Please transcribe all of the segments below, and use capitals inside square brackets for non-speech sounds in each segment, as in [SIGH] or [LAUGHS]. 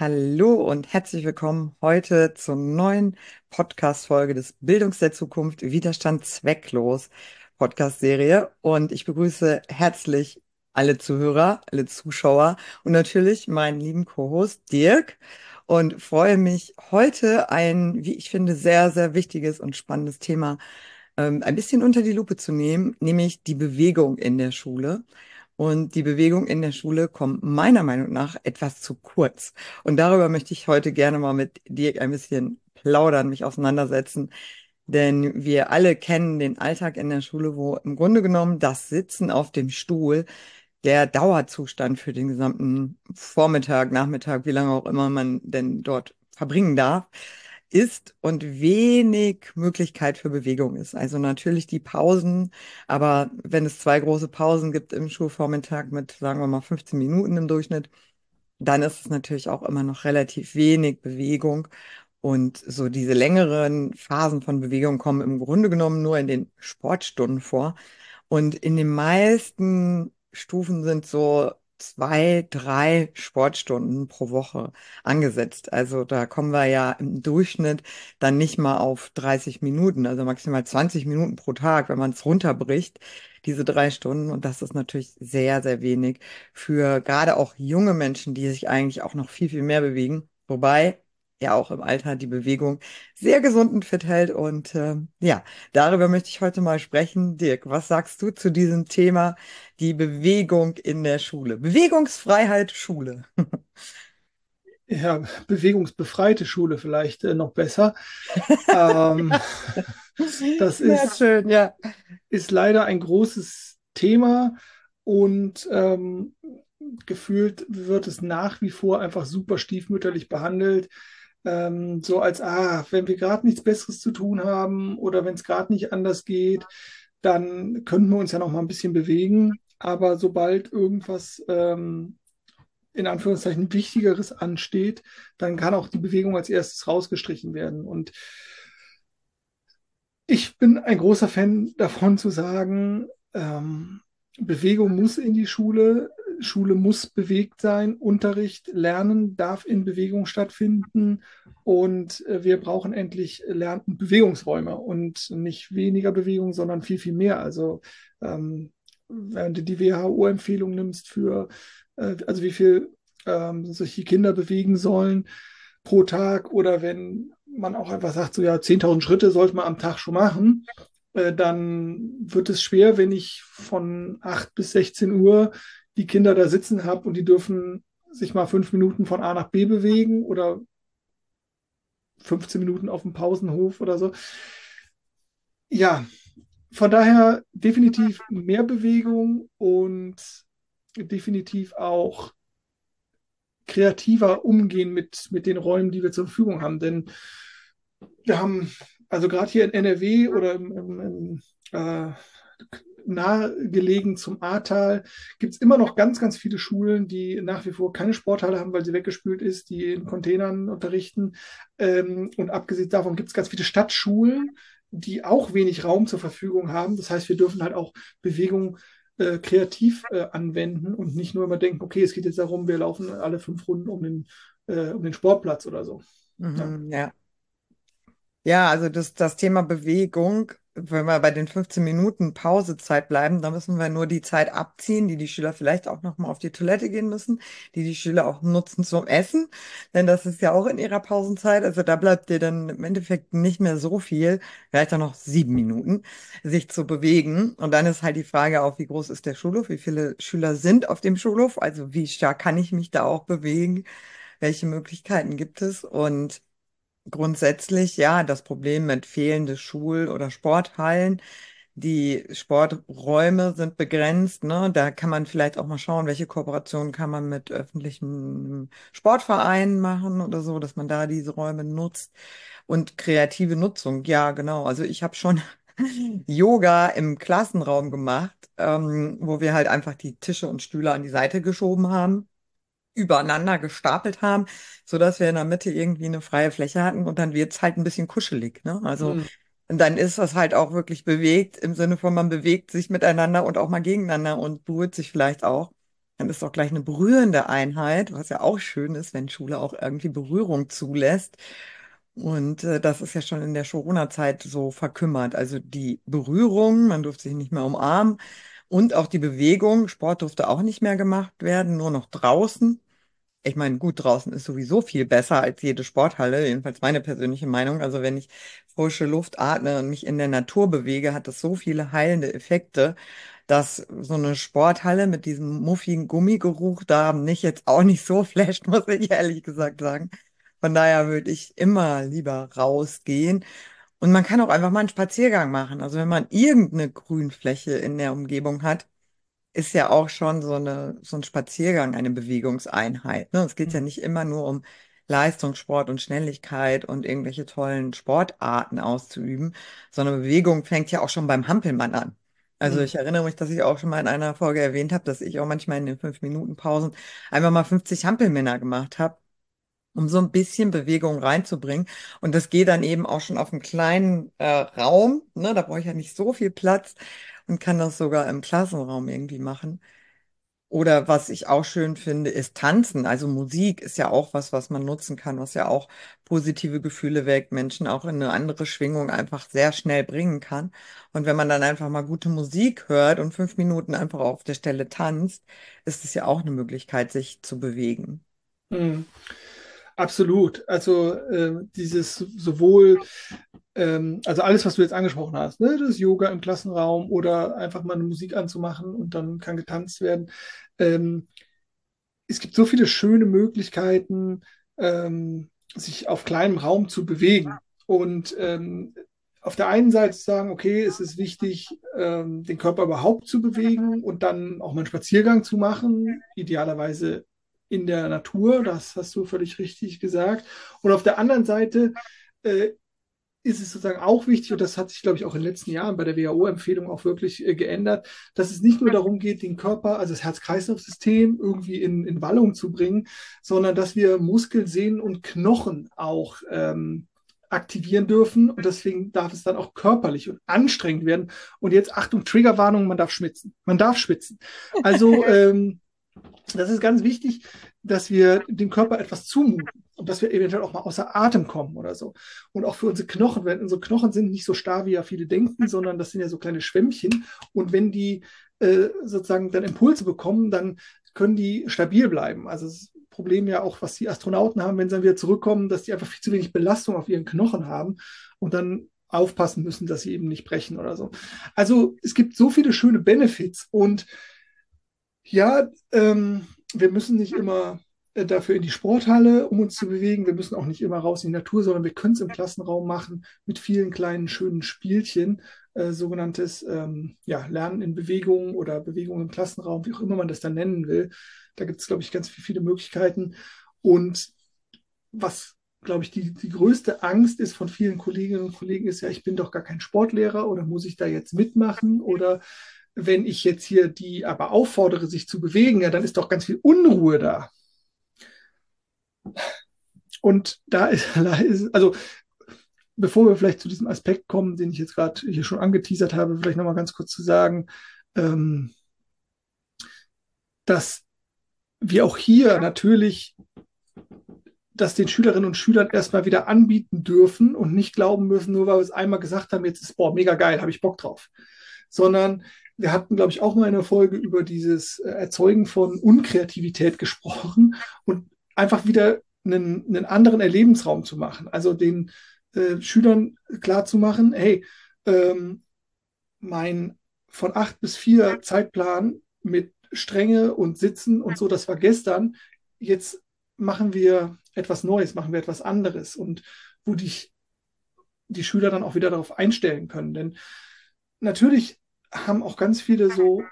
Hallo und herzlich willkommen heute zur neuen Podcast-Folge des Bildungs der Zukunft Widerstand zwecklos Podcast-Serie. Und ich begrüße herzlich alle Zuhörer, alle Zuschauer und natürlich meinen lieben Co-Host Dirk und freue mich heute ein, wie ich finde, sehr, sehr wichtiges und spannendes Thema ähm, ein bisschen unter die Lupe zu nehmen, nämlich die Bewegung in der Schule. Und die Bewegung in der Schule kommt meiner Meinung nach etwas zu kurz. Und darüber möchte ich heute gerne mal mit dir ein bisschen plaudern, mich auseinandersetzen. Denn wir alle kennen den Alltag in der Schule, wo im Grunde genommen das Sitzen auf dem Stuhl der Dauerzustand für den gesamten Vormittag, Nachmittag, wie lange auch immer man denn dort verbringen darf, ist und wenig Möglichkeit für Bewegung ist. Also natürlich die Pausen, aber wenn es zwei große Pausen gibt im Schulvormittag mit, sagen wir mal, 15 Minuten im Durchschnitt, dann ist es natürlich auch immer noch relativ wenig Bewegung. Und so diese längeren Phasen von Bewegung kommen im Grunde genommen nur in den Sportstunden vor. Und in den meisten Stufen sind so zwei, drei Sportstunden pro Woche angesetzt. Also da kommen wir ja im Durchschnitt dann nicht mal auf 30 Minuten, also maximal 20 Minuten pro Tag, wenn man es runterbricht, diese drei Stunden. Und das ist natürlich sehr, sehr wenig für gerade auch junge Menschen, die sich eigentlich auch noch viel, viel mehr bewegen. Wobei ja auch im Alter die Bewegung sehr gesund und fit hält. Und äh, ja, darüber möchte ich heute mal sprechen. Dirk, was sagst du zu diesem Thema, die Bewegung in der Schule? Bewegungsfreiheit Schule. [LAUGHS] ja, bewegungsbefreite Schule vielleicht äh, noch besser. ähm, [LAUGHS] das ist, schön, ja. ist leider ein großes Thema und ähm, gefühlt wird es nach wie vor einfach super stiefmütterlich behandelt ähm, so als, ah, wenn wir gerade nichts Besseres zu tun haben oder wenn es gerade nicht anders geht, dann könnten wir uns ja noch mal ein bisschen bewegen. Aber sobald irgendwas ähm, in Anführungszeichen Wichtigeres ansteht, dann kann auch die Bewegung als erstes rausgestrichen werden. Und ich bin ein großer Fan davon zu sagen, ähm, Bewegung muss in die Schule. Schule muss bewegt sein, Unterricht, Lernen darf in Bewegung stattfinden und äh, wir brauchen endlich Lern- und Bewegungsräume und nicht weniger Bewegung, sondern viel, viel mehr. Also ähm, wenn du die WHO-Empfehlung nimmst für, äh, also wie viel ähm, sich die Kinder bewegen sollen pro Tag oder wenn man auch einfach sagt, so ja, 10.000 Schritte sollte man am Tag schon machen, äh, dann wird es schwer, wenn ich von 8 bis 16 Uhr die Kinder da sitzen habe und die dürfen sich mal fünf Minuten von A nach B bewegen oder 15 Minuten auf dem Pausenhof oder so. Ja, von daher definitiv mehr Bewegung und definitiv auch kreativer umgehen mit, mit den Räumen, die wir zur Verfügung haben. Denn wir haben, also gerade hier in NRW oder im, im, im äh, nahegelegen zum Ahrtal gibt es immer noch ganz, ganz viele Schulen, die nach wie vor keine Sporthalle haben, weil sie weggespült ist, die in Containern unterrichten. Ähm, und abgesehen davon gibt es ganz viele Stadtschulen, die auch wenig Raum zur Verfügung haben. Das heißt, wir dürfen halt auch Bewegung äh, kreativ äh, anwenden und nicht nur immer denken, okay, es geht jetzt darum, wir laufen alle fünf Runden um den, äh, um den Sportplatz oder so. Mhm, ja. ja. Ja, also das, das Thema Bewegung wenn wir bei den 15 Minuten Pausezeit bleiben, dann müssen wir nur die Zeit abziehen, die die Schüler vielleicht auch noch mal auf die Toilette gehen müssen, die die Schüler auch nutzen zum Essen, denn das ist ja auch in ihrer Pausenzeit. Also da bleibt dir dann im Endeffekt nicht mehr so viel, vielleicht auch noch sieben Minuten, sich zu bewegen. Und dann ist halt die Frage auch, wie groß ist der Schulhof, wie viele Schüler sind auf dem Schulhof, also wie stark kann ich mich da auch bewegen, welche Möglichkeiten gibt es? Und Grundsätzlich ja, das Problem mit fehlende Schul- oder Sporthallen. Die Sporträume sind begrenzt, ne? Da kann man vielleicht auch mal schauen, welche Kooperationen kann man mit öffentlichen Sportvereinen machen oder so, dass man da diese Räume nutzt. Und kreative Nutzung, ja, genau. Also ich habe schon [LAUGHS] Yoga im Klassenraum gemacht, ähm, wo wir halt einfach die Tische und Stühle an die Seite geschoben haben übereinander gestapelt haben, so dass wir in der Mitte irgendwie eine freie Fläche hatten und dann wird's halt ein bisschen kuschelig, ne? Also mhm. dann ist das halt auch wirklich bewegt im Sinne von man bewegt sich miteinander und auch mal gegeneinander und berührt sich vielleicht auch. dann ist auch gleich eine berührende Einheit, was ja auch schön ist, wenn Schule auch irgendwie Berührung zulässt. Und äh, das ist ja schon in der Corona-Zeit so verkümmert. Also die Berührung, man durfte sich nicht mehr umarmen und auch die Bewegung. Sport durfte auch nicht mehr gemacht werden, nur noch draußen. Ich meine, gut, draußen ist sowieso viel besser als jede Sporthalle, jedenfalls meine persönliche Meinung. Also wenn ich frische Luft atme und mich in der Natur bewege, hat das so viele heilende Effekte, dass so eine Sporthalle mit diesem muffigen Gummigeruch da nicht jetzt auch nicht so [LAUGHS] flasht, muss ich ehrlich gesagt sagen. Von daher würde ich immer lieber rausgehen. Und man kann auch einfach mal einen Spaziergang machen. Also wenn man irgendeine Grünfläche in der Umgebung hat, ist ja auch schon so eine, so ein Spaziergang eine Bewegungseinheit. Ne? Es geht ja nicht immer nur um Leistungssport und Schnelligkeit und irgendwelche tollen Sportarten auszuüben, sondern Bewegung fängt ja auch schon beim Hampelmann an. Also Mhm. ich erinnere mich, dass ich auch schon mal in einer Folge erwähnt habe, dass ich auch manchmal in den fünf Minuten Pausen einfach mal 50 Hampelmänner gemacht habe um so ein bisschen Bewegung reinzubringen. Und das geht dann eben auch schon auf einem kleinen äh, Raum, ne? Da brauche ich ja nicht so viel Platz und kann das sogar im Klassenraum irgendwie machen. Oder was ich auch schön finde, ist Tanzen. Also Musik ist ja auch was, was man nutzen kann, was ja auch positive Gefühle weckt, Menschen auch in eine andere Schwingung einfach sehr schnell bringen kann. Und wenn man dann einfach mal gute Musik hört und fünf Minuten einfach auf der Stelle tanzt, ist es ja auch eine Möglichkeit, sich zu bewegen. Mhm. Absolut. Also äh, dieses sowohl, ähm, also alles, was du jetzt angesprochen hast, ne, das Yoga im Klassenraum oder einfach mal eine Musik anzumachen und dann kann getanzt werden. Ähm, es gibt so viele schöne Möglichkeiten, ähm, sich auf kleinem Raum zu bewegen. Und ähm, auf der einen Seite sagen, okay, es ist wichtig, ähm, den Körper überhaupt zu bewegen und dann auch mal einen Spaziergang zu machen, idealerweise in der Natur, das hast du völlig richtig gesagt. Und auf der anderen Seite äh, ist es sozusagen auch wichtig, und das hat sich, glaube ich, auch in den letzten Jahren bei der WHO-Empfehlung auch wirklich äh, geändert, dass es nicht nur darum geht, den Körper, also das Herz-Kreislauf-System irgendwie in, in Wallung zu bringen, sondern dass wir Muskel, Sehnen und Knochen auch ähm, aktivieren dürfen. Und deswegen darf es dann auch körperlich und anstrengend werden. Und jetzt Achtung, Triggerwarnung, man darf schwitzen. Man darf schwitzen. Also [LAUGHS] ähm, das ist ganz wichtig, dass wir dem Körper etwas zumuten und dass wir eventuell auch mal außer Atem kommen oder so. Und auch für unsere Knochen, wenn unsere Knochen sind nicht so starr, wie ja viele denken, sondern das sind ja so kleine Schwämmchen. Und wenn die äh, sozusagen dann Impulse bekommen, dann können die stabil bleiben. Also das Problem ja auch, was die Astronauten haben, wenn sie dann wieder zurückkommen, dass die einfach viel zu wenig Belastung auf ihren Knochen haben und dann aufpassen müssen, dass sie eben nicht brechen oder so. Also es gibt so viele schöne Benefits und ja, ähm, wir müssen nicht immer äh, dafür in die Sporthalle, um uns zu bewegen. Wir müssen auch nicht immer raus in die Natur, sondern wir können es im Klassenraum machen mit vielen kleinen, schönen Spielchen, äh, sogenanntes ähm, ja, Lernen in Bewegung oder Bewegung im Klassenraum, wie auch immer man das dann nennen will. Da gibt es, glaube ich, ganz viele Möglichkeiten. Und was, glaube ich, die, die größte Angst ist von vielen Kolleginnen und Kollegen, ist ja, ich bin doch gar kein Sportlehrer oder muss ich da jetzt mitmachen oder wenn ich jetzt hier die aber auffordere, sich zu bewegen, ja, dann ist doch ganz viel Unruhe da. Und da ist, [LAUGHS] also bevor wir vielleicht zu diesem Aspekt kommen, den ich jetzt gerade hier schon angeteasert habe, vielleicht nochmal ganz kurz zu sagen, ähm, dass wir auch hier natürlich das den Schülerinnen und Schülern erstmal wieder anbieten dürfen und nicht glauben müssen, nur weil wir es einmal gesagt haben, jetzt ist, boah, mega geil, habe ich Bock drauf. Sondern wir hatten, glaube ich, auch mal eine Folge über dieses Erzeugen von Unkreativität gesprochen und einfach wieder einen, einen anderen Erlebensraum zu machen. Also den äh, Schülern klar zu machen, hey, ähm, mein von acht bis vier Zeitplan mit Strenge und Sitzen und so, das war gestern. Jetzt machen wir etwas Neues, machen wir etwas anderes und wo dich die Schüler dann auch wieder darauf einstellen können. Denn natürlich haben auch ganz viele so,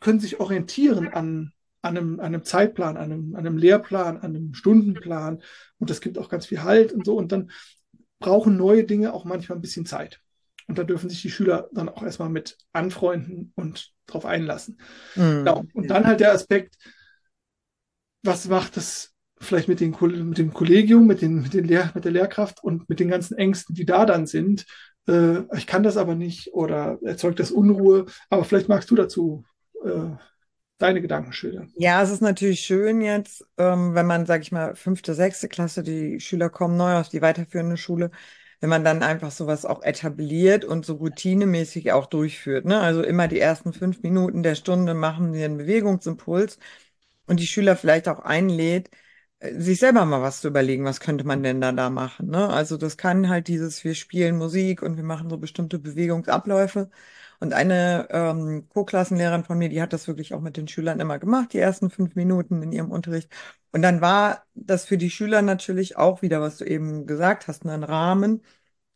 können sich orientieren an, an, einem, an einem Zeitplan, an einem, an einem Lehrplan, an einem Stundenplan und das gibt auch ganz viel Halt und so und dann brauchen neue Dinge auch manchmal ein bisschen Zeit. Und da dürfen sich die Schüler dann auch erstmal mit anfreunden und drauf einlassen. Mhm. Ja, und dann halt der Aspekt, was macht das vielleicht mit, den, mit dem Kollegium, mit, den, mit, den Lehr, mit der Lehrkraft und mit den ganzen Ängsten, die da dann sind. Äh, ich kann das aber nicht oder erzeugt das Unruhe. Aber vielleicht magst du dazu äh, deine Gedanken schildern. Ja, es ist natürlich schön jetzt, ähm, wenn man, sag ich mal, fünfte, sechste Klasse, die Schüler kommen neu aus die weiterführende Schule, wenn man dann einfach sowas auch etabliert und so routinemäßig auch durchführt. Ne? Also immer die ersten fünf Minuten der Stunde machen sie einen Bewegungsimpuls und die Schüler vielleicht auch einlädt, sich selber mal was zu überlegen, was könnte man denn da da machen. Ne? Also das kann halt dieses, wir spielen Musik und wir machen so bestimmte Bewegungsabläufe. Und eine ähm, Co-Klassenlehrerin von mir, die hat das wirklich auch mit den Schülern immer gemacht, die ersten fünf Minuten in ihrem Unterricht. Und dann war das für die Schüler natürlich auch wieder, was du eben gesagt hast, ein Rahmen,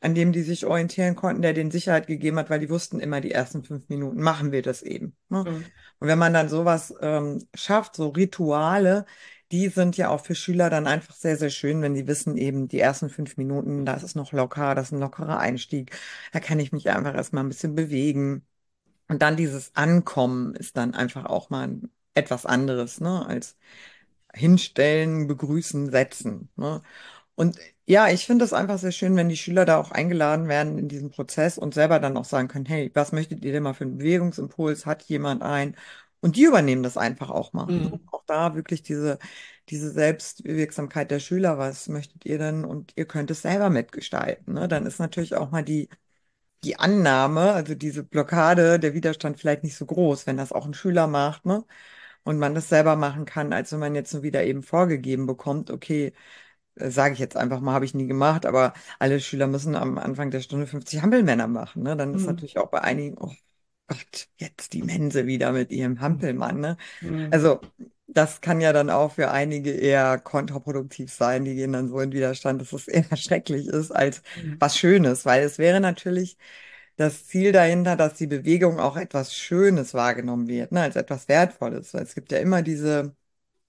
an dem die sich orientieren konnten, der denen Sicherheit gegeben hat, weil die wussten immer, die ersten fünf Minuten machen wir das eben. Ne? Mhm. Und wenn man dann sowas ähm, schafft, so Rituale, die sind ja auch für Schüler dann einfach sehr, sehr schön, wenn die wissen, eben die ersten fünf Minuten, das ist noch locker, das ist ein lockerer Einstieg, da kann ich mich einfach erstmal ein bisschen bewegen. Und dann dieses Ankommen ist dann einfach auch mal etwas anderes, ne, als hinstellen, begrüßen, setzen. Ne? Und ja, ich finde es einfach sehr schön, wenn die Schüler da auch eingeladen werden in diesen Prozess und selber dann auch sagen können, hey, was möchtet ihr denn mal für einen Bewegungsimpuls? Hat jemand ein? Und die übernehmen das einfach auch mal. Mhm. Auch da wirklich diese, diese Selbstwirksamkeit der Schüler, was möchtet ihr denn? Und ihr könnt es selber mitgestalten. Ne? Dann ist natürlich auch mal die, die Annahme, also diese Blockade, der Widerstand vielleicht nicht so groß, wenn das auch ein Schüler macht, ne? Und man das selber machen kann, als wenn man jetzt nur wieder eben vorgegeben bekommt, okay, äh, sage ich jetzt einfach mal, habe ich nie gemacht, aber alle Schüler müssen am Anfang der Stunde 50 Hampelmänner machen. Ne? Dann ist mhm. natürlich auch bei einigen, oh Gott, jetzt die Mense wieder mit ihrem Hampelmann. Ne? Mhm. Also das kann ja dann auch für einige eher kontraproduktiv sein. Die gehen dann so in Widerstand, dass es eher [LAUGHS] schrecklich ist als mhm. was Schönes, weil es wäre natürlich das Ziel dahinter, dass die Bewegung auch etwas Schönes wahrgenommen wird, ne, als etwas Wertvolles. Weil es gibt ja immer diese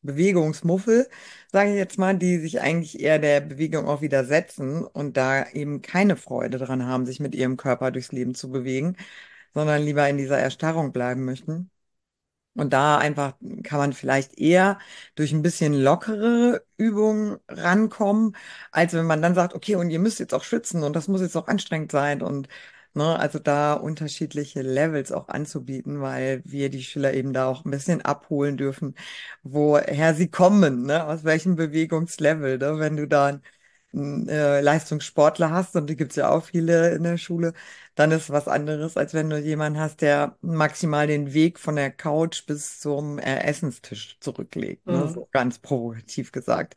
Bewegungsmuffel, sage ich jetzt mal, die sich eigentlich eher der Bewegung auch widersetzen und da eben keine Freude dran haben, sich mit ihrem Körper durchs Leben zu bewegen, sondern lieber in dieser Erstarrung bleiben möchten. Und da einfach kann man vielleicht eher durch ein bisschen lockere Übungen rankommen, als wenn man dann sagt, okay, und ihr müsst jetzt auch schwitzen und das muss jetzt auch anstrengend sein und Ne, also da unterschiedliche Levels auch anzubieten, weil wir die Schüler eben da auch ein bisschen abholen dürfen, woher sie kommen, ne, aus welchem Bewegungslevel. Ne? Wenn du da äh, Leistungssportler hast, und die gibt's ja auch viele in der Schule, dann ist was anderes, als wenn du jemanden hast, der maximal den Weg von der Couch bis zum äh, Essenstisch zurücklegt. Ne? Mhm. So ganz provokativ gesagt.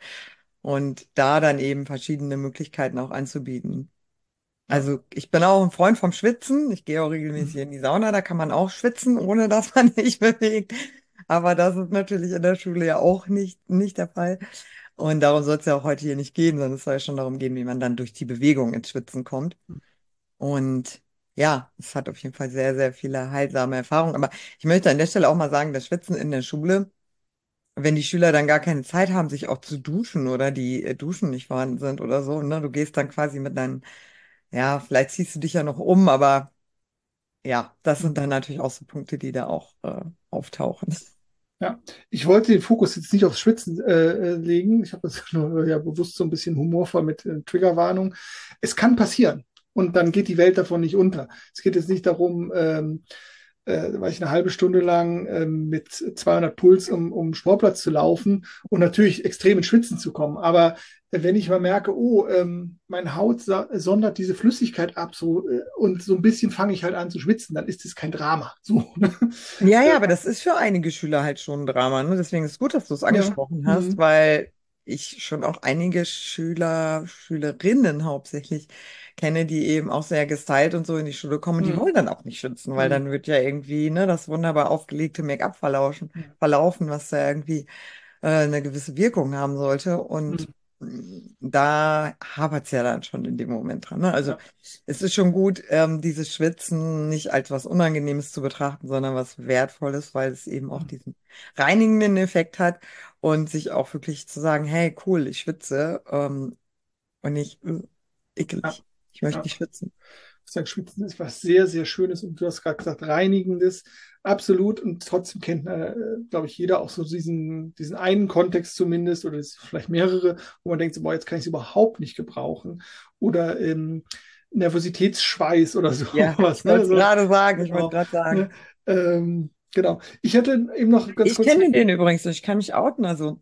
Und da dann eben verschiedene Möglichkeiten auch anzubieten. Also ich bin auch ein Freund vom Schwitzen. Ich gehe auch regelmäßig mhm. in die Sauna, da kann man auch schwitzen, ohne dass man [LAUGHS] sich bewegt. Aber das ist natürlich in der Schule ja auch nicht, nicht der Fall. Und darum soll es ja auch heute hier nicht gehen, sondern es soll ja schon darum gehen, wie man dann durch die Bewegung ins Schwitzen kommt. Und ja, es hat auf jeden Fall sehr, sehr viele heilsame Erfahrungen. Aber ich möchte an der Stelle auch mal sagen, das Schwitzen in der Schule, wenn die Schüler dann gar keine Zeit haben, sich auch zu duschen oder die äh, Duschen nicht vorhanden sind oder so, ne, du gehst dann quasi mit deinen ja, vielleicht ziehst du dich ja noch um, aber ja, das sind dann natürlich auch so Punkte, die da auch äh, auftauchen. Ja, ich wollte den Fokus jetzt nicht aufs Schwitzen äh, äh legen. Ich habe das [LAUGHS] nur ja, bewusst so ein bisschen humorvoll mit äh, Triggerwarnung. Es kann passieren und dann geht die Welt davon nicht unter. Es geht jetzt nicht darum, ähm, äh, war ich eine halbe Stunde lang äh, mit 200 Puls um, um Sportplatz zu laufen und natürlich extrem in Schwitzen zu kommen. Aber äh, wenn ich mal merke, oh, ähm, meine Haut sondert diese Flüssigkeit ab so äh, und so ein bisschen fange ich halt an zu schwitzen, dann ist es kein Drama. So, ne? Ja, ja, aber das ist für einige Schüler halt schon ein Drama. Ne? Deswegen ist es gut, dass du es angesprochen ja. hast, mhm. weil ich schon auch einige Schüler, Schülerinnen hauptsächlich kenne, die eben auch sehr gestylt und so in die Schule kommen, die mhm. wollen dann auch nicht schützen, weil mhm. dann wird ja irgendwie ne, das wunderbar aufgelegte Make-up verlaufen, verlaufen, was da irgendwie äh, eine gewisse Wirkung haben sollte. Und mhm. da hapert es ja dann schon in dem Moment dran. Ne? Also ja. es ist schon gut, ähm, dieses Schwitzen nicht als was Unangenehmes zu betrachten, sondern was Wertvolles, weil es eben auch mhm. diesen reinigenden Effekt hat und sich auch wirklich zu sagen, hey, cool, ich schwitze ähm, und nicht äh, ekelig. Ja. Ich möchte ja. nicht schwitzen. Ich sage, Schwitzen ist was sehr, sehr Schönes und du hast gerade gesagt, Reinigendes, absolut. Und trotzdem kennt, äh, glaube ich, jeder auch so diesen, diesen einen Kontext zumindest oder vielleicht mehrere, wo man denkt, so, boah, jetzt kann ich es überhaupt nicht gebrauchen. Oder ähm, Nervositätsschweiß oder so. [LAUGHS] Ja, was, ich wollte ne? so, gerade sagen, ich wollte genau. gerade sagen. Ähm, genau. Ich hätte eben noch ganz Ich kurz. kenne den übrigens, ich kann mich outen. Also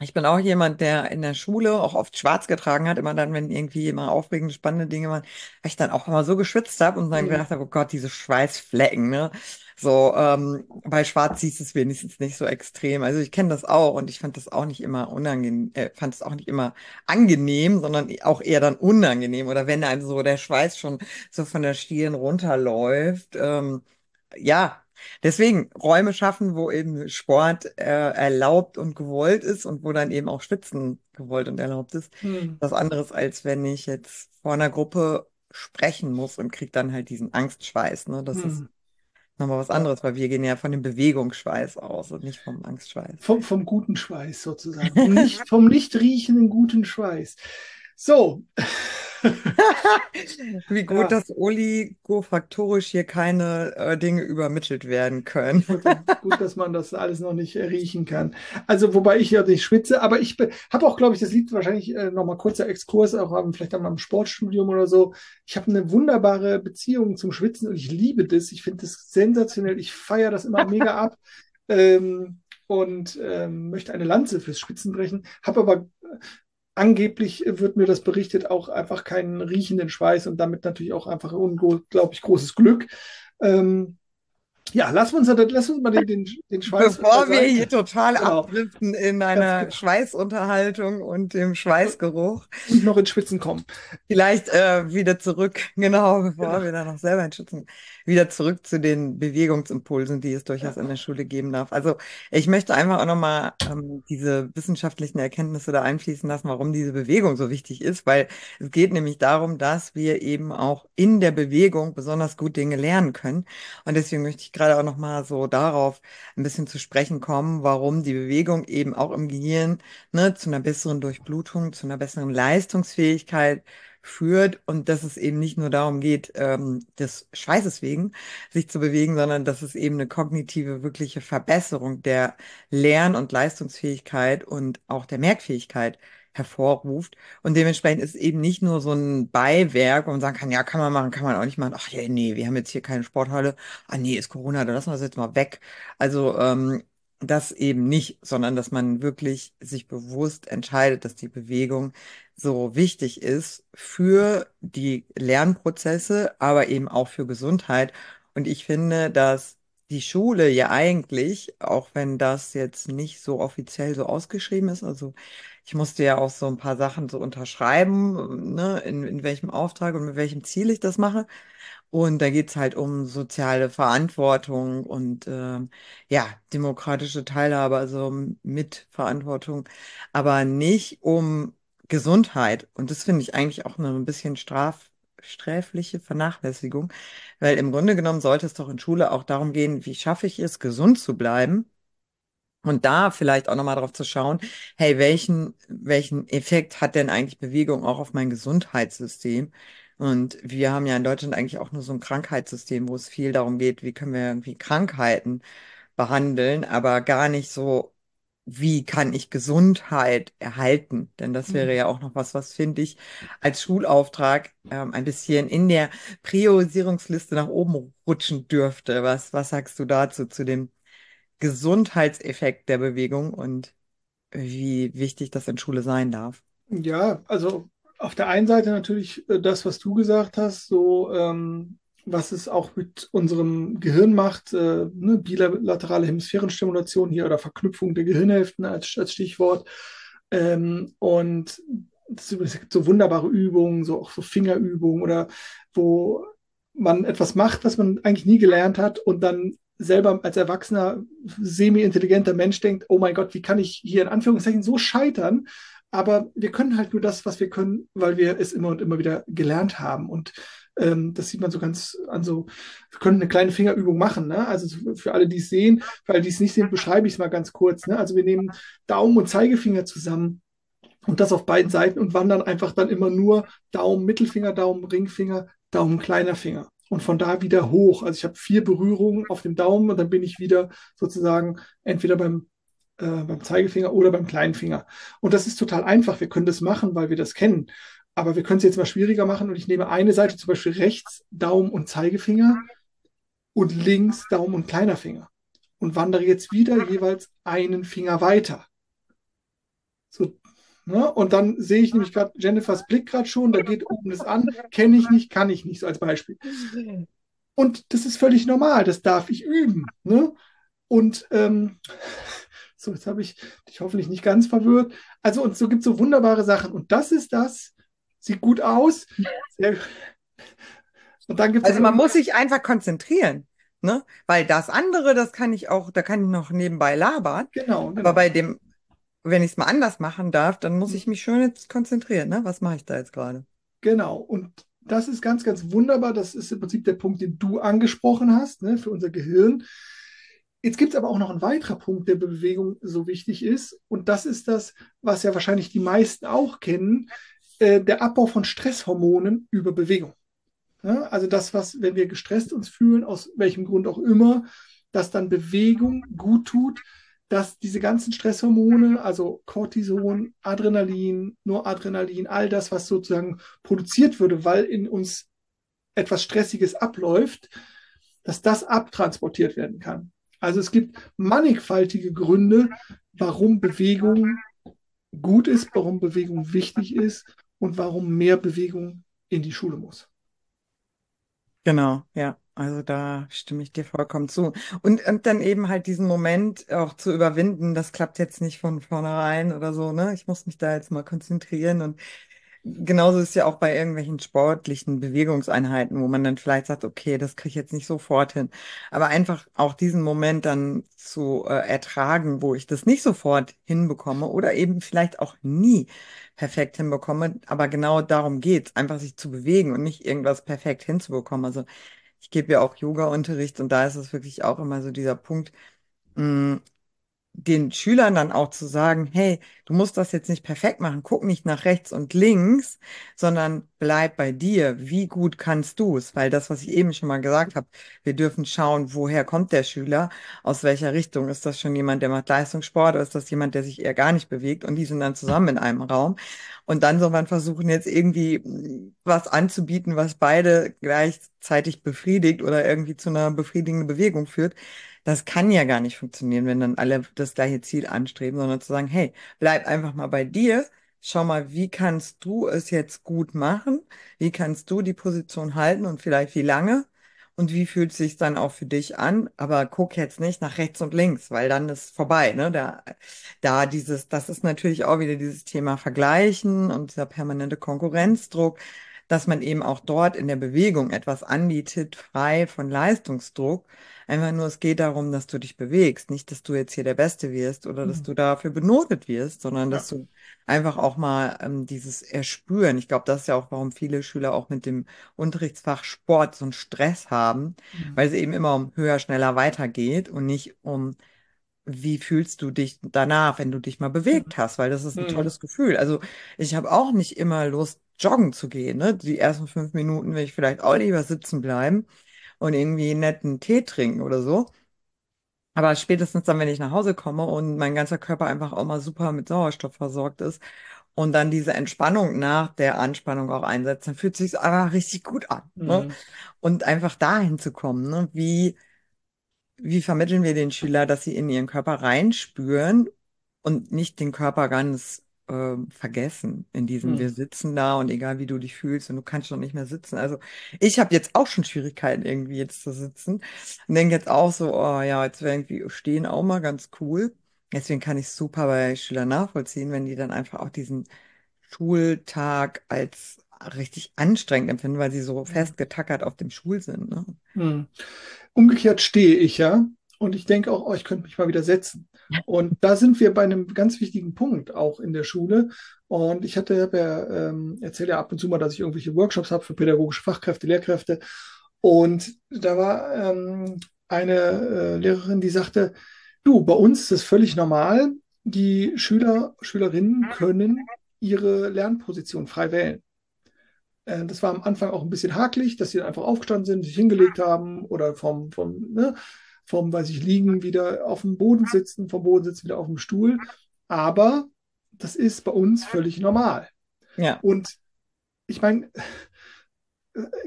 ich bin auch jemand, der in der Schule auch oft schwarz getragen hat. Immer dann, wenn irgendwie immer aufregende, spannende Dinge waren, weil ich dann auch immer so geschwitzt habe und dann Hm, gedacht habe, oh Gott, diese Schweißflecken, ne? So, ähm, bei Schwarz siehst du es wenigstens nicht so extrem. Also ich kenne das auch und ich fand das auch nicht immer unangenehm, äh, fand es auch nicht immer angenehm, sondern auch eher dann unangenehm. Oder wenn einem so der Schweiß schon so von der Stirn runterläuft. Ähm, ja. Deswegen Räume schaffen, wo eben Sport äh, erlaubt und gewollt ist und wo dann eben auch Schwitzen gewollt und erlaubt ist. hm, Was anderes, als wenn ich jetzt vor einer Gruppe sprechen muss und krieg dann halt diesen Angstschweiß. Ne? Das ist hm. nochmal was anderes, weil wir gehen ja von dem Bewegungsschweiß aus und nicht vom Angstschweiß. Vom, vom guten Schweiß sozusagen. Vom nicht, vom nicht riechenden guten Schweiß. So. [LAUGHS] Wie gut, Ja, dass oligofaktorisch hier keine äh, Dinge übermittelt werden können. gut, dass man das alles noch nicht riechen kann. Also, wobei ich ja nicht schwitze, aber ich habe auch, glaube ich, das liegt wahrscheinlich äh, nochmal kurzer Exkurs, auch am- vielleicht an meinem Sportstudium oder so. Ich habe eine wunderbare Beziehung zum Schwitzen und ich liebe das. Ich finde das sensationell. Ich feiere das immer mega ab [LAUGHS] ähm, und ähm, möchte eine Lanze fürs Schwitzen brechen. Habe aber angeblich wird mir das berichtet, auch einfach keinen riechenden Schweiß und damit natürlich auch einfach unglaublich großes Glück. Ähm, ja, lass uns, lass uns mal den, den, den Schweiß Bevor wir hier total Genau, abdriften in einer genau. Schweißunterhaltung und dem Schweißgeruch, Und noch ins Schwitzen kommen. vielleicht äh, wieder zurück, [LAUGHS] genau, bevor Genau. wir da noch selber entschützen, wieder zurück zu den Bewegungsimpulsen, die es durchaus Ja. in der Schule geben darf. Also ich möchte einfach auch nochmal ähm, diese wissenschaftlichen Erkenntnisse da einfließen lassen, warum diese Bewegung so wichtig ist, weil es geht nämlich darum, dass wir eben auch in der Bewegung besonders gut Dinge lernen können. Und deswegen möchte ich gerade auch nochmal so darauf ein bisschen zu sprechen kommen, warum die Bewegung eben auch im Gehirn ne, zu einer besseren Durchblutung, zu einer besseren Leistungsfähigkeit führt. Und dass es eben nicht nur darum geht, ähm, des Schweißes wegen sich zu bewegen, sondern dass es eben eine kognitive, wirkliche Verbesserung der Lern- und Leistungsfähigkeit und auch der Merkfähigkeit hervorruft. Und dementsprechend ist es eben nicht nur so ein Beiwerk, wo man sagen kann, ja, kann man machen, kann man auch nicht machen. Ach ja, nee, wir haben jetzt hier keine Sporthalle. Ah nee, ist Corona, dann lassen wir das jetzt mal weg. Also ähm, das eben nicht, sondern dass man wirklich sich bewusst entscheidet, dass die Bewegung so wichtig ist für die Lernprozesse, aber eben auch für Gesundheit. Und ich finde, dass die Schule ja eigentlich, auch wenn das jetzt nicht so offiziell so ausgeschrieben ist, also ich musste ja auch so ein paar Sachen so unterschreiben, ne, in, in welchem Auftrag und mit welchem Ziel ich das mache. Und da geht's halt um soziale Verantwortung und ähm, ja, demokratische Teilhabe, also Mitverantwortung, aber nicht um Gesundheit. Und das finde ich eigentlich auch eine ein bisschen straf, sträfliche Vernachlässigung, weil im Grunde genommen sollte es doch in Schule auch darum gehen, wie schaffe ich es, gesund zu bleiben. Und da vielleicht auch nochmal drauf zu schauen, hey, welchen, welchen Effekt hat denn eigentlich Bewegung auch auf mein Gesundheitssystem? Und wir haben ja in Deutschland eigentlich auch nur so ein Krankheitssystem, wo es viel darum geht, wie können wir irgendwie Krankheiten behandeln, aber gar nicht so, wie kann ich Gesundheit erhalten? Denn das wäre Hm. ja auch noch was, was finde ich als Schulauftrag ähm, ein bisschen in der Priorisierungsliste nach oben rutschen dürfte. Was, was sagst du dazu, zu dem Gesundheitseffekt der Bewegung und wie wichtig das in Schule sein darf. Ja, also auf der einen Seite natürlich äh, das, was du gesagt hast, so ähm, was es auch mit unserem Gehirn macht, äh, ne, bilaterale Hemisphärenstimulation hier oder Verknüpfung der Gehirnhälften als, als Stichwort. Ähm, und es gibt so wunderbare Übungen, so auch so Fingerübungen oder wo man etwas macht, was man eigentlich nie gelernt hat und dann selber als erwachsener, semi-intelligenter Mensch denkt, oh mein Gott, wie kann ich hier in Anführungszeichen so scheitern? Aber wir können halt nur das, was wir können, weil wir es immer und immer wieder gelernt haben. Und ähm, das sieht man so ganz an so, wir können eine kleine Fingerübung machen. Ne? Also für alle, die es sehen, für alle, die es nicht sehen, beschreibe ich es mal ganz kurz. Ne? Also wir nehmen Daumen und Zeigefinger zusammen und das auf beiden Seiten und wandern einfach dann immer nur Daumen, Mittelfinger, Daumen, Ringfinger, Daumen, kleiner Finger. Und von da wieder hoch. Also ich habe vier Berührungen auf dem Daumen und dann bin ich wieder sozusagen entweder beim, äh, beim Zeigefinger oder beim kleinen Finger. Und das ist total einfach. Wir können das machen, weil wir das kennen. Aber wir können es jetzt mal schwieriger machen und ich nehme eine Seite, zum Beispiel rechts Daumen und Zeigefinger und links Daumen und kleiner Finger. und wandere jetzt wieder jeweils einen Finger weiter. So, ne? Und dann sehe ich nämlich gerade Jennifers Blick gerade schon, da geht oben das an, kenne ich nicht, kann ich nicht, so als Beispiel. Und das ist völlig normal, das darf ich üben. Ne? Und ähm, [LAUGHS] so, jetzt habe ich dich hoffentlich nicht ganz verwirrt. Also, und so gibt es so wunderbare Sachen. Und das ist das, sieht gut aus. Und dann gibt's also man muss sich einfach konzentrieren. Ne? Weil das andere, das kann ich auch, da kann ich noch nebenbei labern. Genau, genau. Aber bei dem, wenn ich es mal anders machen darf, dann muss ich mich schon jetzt konzentrieren. Ne? Was mache ich da jetzt gerade? Genau. Und das ist ganz, ganz wunderbar. Das ist im Prinzip der Punkt, den du angesprochen hast, ne, für unser Gehirn. Jetzt gibt es aber auch noch einen weiteren Punkt, der Bewegung so wichtig ist. Und das ist das, was ja wahrscheinlich die meisten auch kennen, äh, der Abbau von Stresshormonen über Bewegung. Ja, also das, was, wenn wir gestresst uns fühlen, aus welchem Grund auch immer, dass dann Bewegung gut tut, dass diese ganzen Stresshormone, also Cortison, Adrenalin, Noradrenalin, all das, was sozusagen produziert würde, weil in uns etwas Stressiges abläuft, dass das abtransportiert werden kann. Also es gibt mannigfaltige Gründe, warum Bewegung gut ist, warum Bewegung wichtig ist und warum mehr Bewegung in die Schule muss. Genau, ja. Also da stimme ich dir vollkommen zu. Und, und dann eben halt diesen Moment auch zu überwinden, das klappt jetzt nicht von vornherein oder so, ne? Ich muss mich da jetzt mal konzentrieren und genauso ist ja auch bei irgendwelchen sportlichen Bewegungseinheiten, wo man dann vielleicht sagt, okay, das kriege ich jetzt nicht sofort hin. Aber einfach auch diesen Moment dann zu äh, ertragen, wo ich das nicht sofort hinbekomme oder eben vielleicht auch nie perfekt hinbekomme. Aber genau darum geht's, einfach sich zu bewegen und nicht irgendwas perfekt hinzubekommen. Also ich gebe ja auch Yoga-Unterricht und da ist es wirklich auch immer so dieser Punkt, mh, den Schülern dann auch zu sagen, hey, du musst das jetzt nicht perfekt machen, guck nicht nach rechts und links, sondern bleib bei dir. Wie gut kannst du es? Weil das, was ich eben schon mal gesagt habe, wir dürfen schauen, woher kommt der Schüler, aus welcher Richtung. Ist das schon jemand, der macht Leistungssport oder ist das jemand, der sich eher gar nicht bewegt? Und die sind dann zusammen in einem Raum. Und dann soll man versuchen, jetzt irgendwie was anzubieten, was beide gleichzeitig befriedigt oder irgendwie zu einer befriedigenden Bewegung führt. Das kann ja gar nicht funktionieren, wenn dann alle das gleiche Ziel anstreben, sondern zu sagen, hey, bleib einfach mal bei dir. Schau mal, wie kannst du es jetzt gut machen? Wie kannst du die Position halten und vielleicht wie lange? Und wie fühlt es sich dann auch für dich an? Aber guck jetzt nicht nach rechts und links, weil dann ist vorbei, ne? Da, da dieses, das ist natürlich auch wieder dieses Thema Vergleichen und dieser permanente Konkurrenzdruck, dass man eben auch dort in der Bewegung etwas anbietet, frei von Leistungsdruck Einfach nur, es geht darum, dass du dich bewegst. Nicht, dass du jetzt hier der Beste wirst oder dass Mhm. du dafür benotet wirst, sondern Ja. dass du einfach auch mal ähm, dieses Erspüren. Ich glaube, das ist ja auch, warum viele Schüler auch mit dem Unterrichtsfach Sport so einen Stress haben, Mhm. weil es eben immer um höher, schneller weitergeht und nicht um wie fühlst du dich danach, wenn du dich mal bewegt hast, weil das ist ein Mhm. tolles Gefühl. Also ich habe auch nicht immer Lust, joggen zu gehen. Ne? Die ersten fünf Minuten will ich vielleicht auch lieber sitzen bleiben und irgendwie einen netten Tee trinken oder so. Aber spätestens dann, wenn ich nach Hause komme und mein ganzer Körper einfach auch mal super mit Sauerstoff versorgt ist und dann diese Entspannung nach der Anspannung auch einsetzt, dann fühlt sich einfach richtig gut an. Ne? Mhm. Und einfach dahin zu kommen, ne? Wie, wie vermitteln wir den Schüler, dass sie in ihren Körper reinspüren und nicht den Körper ganz äh, vergessen in diesem wir Mhm. sitzen da und egal wie du dich fühlst und du kannst schon nicht mehr sitzen. Also ich habe jetzt auch schon Schwierigkeiten irgendwie jetzt zu sitzen und denke jetzt auch so, oh ja, jetzt wäre irgendwie stehen auch mal ganz cool. Deswegen kann ich es super bei Schülern nachvollziehen, wenn die dann einfach auch diesen Schultag als richtig anstrengend empfinden, weil sie so festgetackert auf dem Schul sind. Ne? Mhm. Umgekehrt stehe ich ja und ich denke auch, oh, ich könnte mich mal wieder setzen. Und da sind wir bei einem ganz wichtigen Punkt auch in der Schule. Und ich hatte, ja, ähm, erzähle ja ab und zu mal, dass ich irgendwelche Workshops habe für pädagogische Fachkräfte, Lehrkräfte. Und da war ähm, eine äh, Lehrerin, die sagte, du, bei uns ist es völlig normal, die Schüler, Schülerinnen können ihre Lernposition frei wählen. Äh, Das war am Anfang auch ein bisschen hakelig, dass sie dann einfach aufgestanden sind, sich hingelegt haben oder vom, vom, ne, vom, weiß ich, liegen wieder auf dem Boden sitzen, vom Boden sitzen wieder auf dem Stuhl. Aber das ist bei uns völlig normal. Ja. Und ich meine,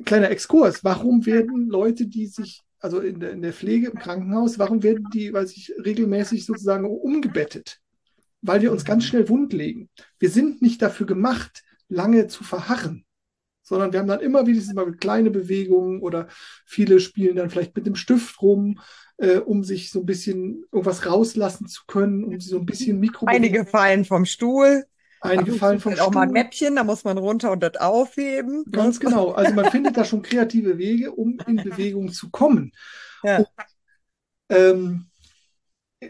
kleiner Exkurs, warum werden Leute, die sich also in der, in der Pflege im Krankenhaus, warum werden die, weiß ich, regelmäßig sozusagen umgebettet? Weil wir uns ganz schnell wund legen. Wir sind nicht dafür gemacht, lange zu verharren, sondern wir haben dann immer wieder diese kleine Bewegungen oder viele spielen dann vielleicht mit dem Stift rum, äh, um sich so ein bisschen irgendwas rauslassen zu können, um so ein bisschen Mikro. Einige fallen vom Stuhl. Einige fallen vom Stuhl. Auch mal ein Mäppchen, da muss man runter und das aufheben. Ganz genau. Also man findet da schon kreative Wege, um in Bewegung zu kommen. Ja. Und, ähm,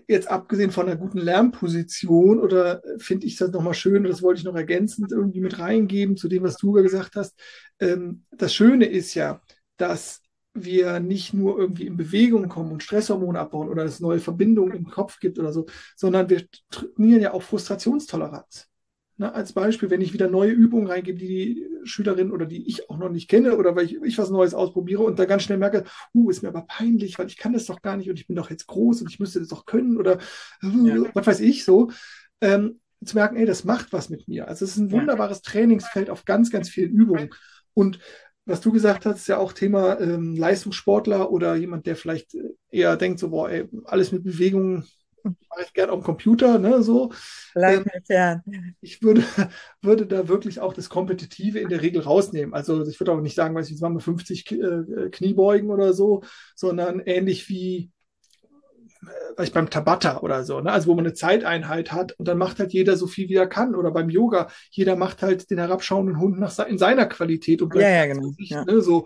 jetzt abgesehen von einer guten Lernposition oder finde ich das nochmal schön, das wollte ich noch ergänzend irgendwie mit reingeben zu dem, was du gesagt hast. Ähm, das Schöne ist ja, dass wir nicht nur irgendwie in Bewegung kommen und Stresshormone abbauen oder es neue Verbindungen im Kopf gibt oder so, sondern wir trainieren ja auch Frustrationstoleranz. Na, als Beispiel, wenn ich wieder neue Übungen reingebe, die die Schülerin oder die ich auch noch nicht kenne oder weil ich, ich was Neues ausprobiere und da ganz schnell merke, uh, ist mir aber peinlich, weil ich kann das doch gar nicht und ich bin doch jetzt groß und ich müsste das doch können oder uh, ja. was weiß ich so, ähm, zu merken, ey, das macht was mit mir. Also es ist ein wunderbares Trainingsfeld auf ganz, ganz vielen Übungen. Und was du gesagt hast, ist ja auch Thema ähm, Leistungssportler oder jemand, der vielleicht eher denkt, so, boah, ey, alles mit Bewegungen mache ich gerne am Computer, ne, so. Ähm, ich würde, [LAUGHS] würde da wirklich auch das Kompetitive in der Regel rausnehmen. Also ich würde auch nicht sagen, weiß ich, jetzt machen wir 50 äh, Kniebeugen oder so, sondern ähnlich wie vielleicht beim Tabata oder so, ne? also wo man eine Zeiteinheit hat und dann macht halt jeder so viel, wie er kann. Oder beim Yoga, jeder macht halt den herabschauenden Hund nach, in seiner Qualität und ja, ja, genau. sich, ja. ne? so.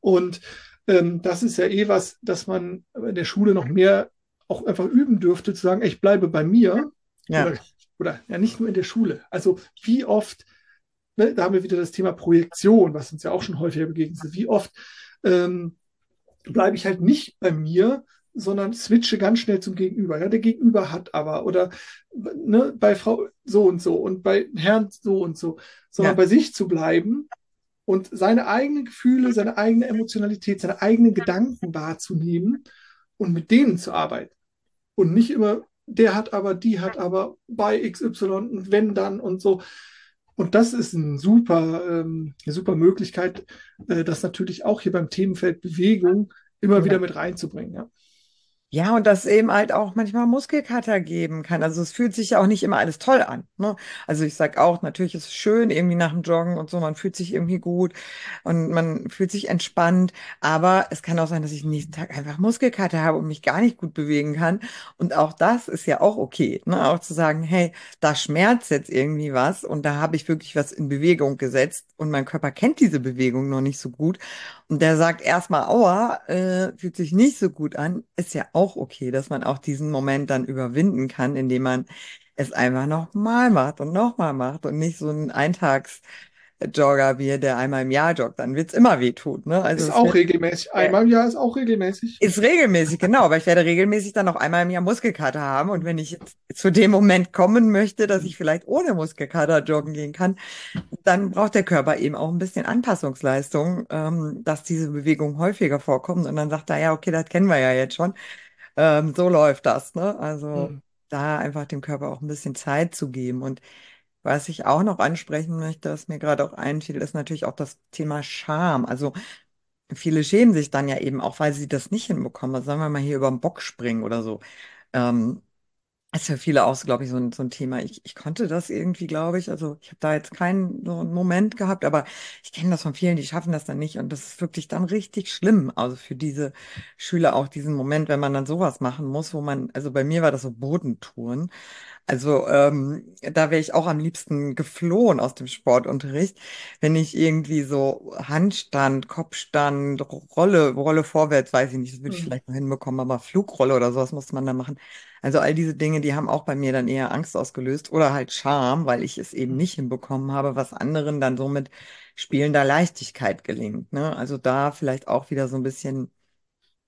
Und ähm, das ist ja eh was, dass man in der Schule noch mehr auch einfach üben dürfte, zu sagen, ich bleibe bei mir. Ja. Oder, oder ja, nicht nur in der Schule. Also wie oft, ne, da haben wir wieder das Thema Projektion, was uns ja auch schon häufiger begegnet ist. Wie oft ähm, bleibe ich halt nicht bei mir, sondern switche ganz schnell zum Gegenüber. Ja, der Gegenüber hat aber oder ne, bei Frau so und so und bei Herrn so und so, sondern ja. bei sich zu bleiben und seine eigenen Gefühle, seine eigene Emotionalität, seine eigenen Gedanken wahrzunehmen und mit denen zu arbeiten. Und nicht immer, der hat aber, die hat aber bei XY und wenn dann und so. Und das ist ein super, ähm, eine super Möglichkeit, äh, das natürlich auch hier beim Themenfeld Bewegung immer wieder mit reinzubringen. Ja. Ja, und das eben halt auch manchmal Muskelkater geben kann. Also es fühlt sich ja auch nicht immer alles toll an. Ne? Also ich sag auch, natürlich ist es schön, irgendwie nach dem Joggen und so, man fühlt sich irgendwie gut und man fühlt sich entspannt. Aber es kann auch sein, dass ich nächsten Tag einfach Muskelkater habe und mich gar nicht gut bewegen kann. Und auch das ist ja auch okay. Ne? Auch zu sagen, hey, da schmerzt jetzt irgendwie was und da habe ich wirklich was in Bewegung gesetzt und mein Körper kennt diese Bewegung noch nicht so gut. Und der sagt erstmal, aua, äh, fühlt sich nicht so gut an, ist ja auch okay, dass man auch diesen Moment dann überwinden kann, indem man es einfach nochmal macht und nochmal macht und nicht so ein Eintags- Jogger wie der einmal im Jahr joggt, dann wird es immer wehtun. Ne? Also ist auch regelmäßig. Einmal im Jahr ist auch regelmäßig. Ist regelmäßig, genau. Aber ich werde regelmäßig dann noch einmal im Jahr Muskelkater haben. Und wenn ich jetzt zu dem Moment kommen möchte, dass ich vielleicht ohne Muskelkater joggen gehen kann, dann braucht der Körper eben auch ein bisschen Anpassungsleistung, ähm, dass diese Bewegung häufiger vorkommt. Und dann sagt er, ja, okay, das kennen wir ja jetzt schon. Ähm, so läuft das. Ne? Also hm. da einfach dem Körper auch ein bisschen Zeit zu geben. Und was ich auch noch ansprechen möchte, was mir gerade auch einfiel, ist natürlich auch das Thema Scham. Also viele schämen sich dann ja eben auch, weil sie das nicht hinbekommen. Also sagen wir mal hier über den Bock springen oder so. Ähm, ist für viele auch, glaube ich, so ein, so ein Thema. Ich, ich konnte das irgendwie, glaube ich. Also ich habe da jetzt keinen so einen Moment gehabt, aber ich kenne das von vielen, die schaffen das dann nicht. Und das ist wirklich dann richtig schlimm. Also für diese Schüler auch diesen Moment, wenn man dann sowas machen muss, wo man, also bei mir war das so Bodentouren. Also ähm, da wäre ich auch am liebsten geflohen aus dem Sportunterricht, wenn ich irgendwie so Handstand, Kopfstand, Rolle, Rolle vorwärts, weiß ich nicht, das würde ich mhm. vielleicht noch hinbekommen, aber Flugrolle oder sowas muss man da machen. Also all diese Dinge, die haben auch bei mir dann eher Angst ausgelöst oder halt Scham, weil ich es eben nicht hinbekommen habe, was anderen dann so mit spielender Leichtigkeit gelingt. Ne? Also da vielleicht auch wieder so ein bisschen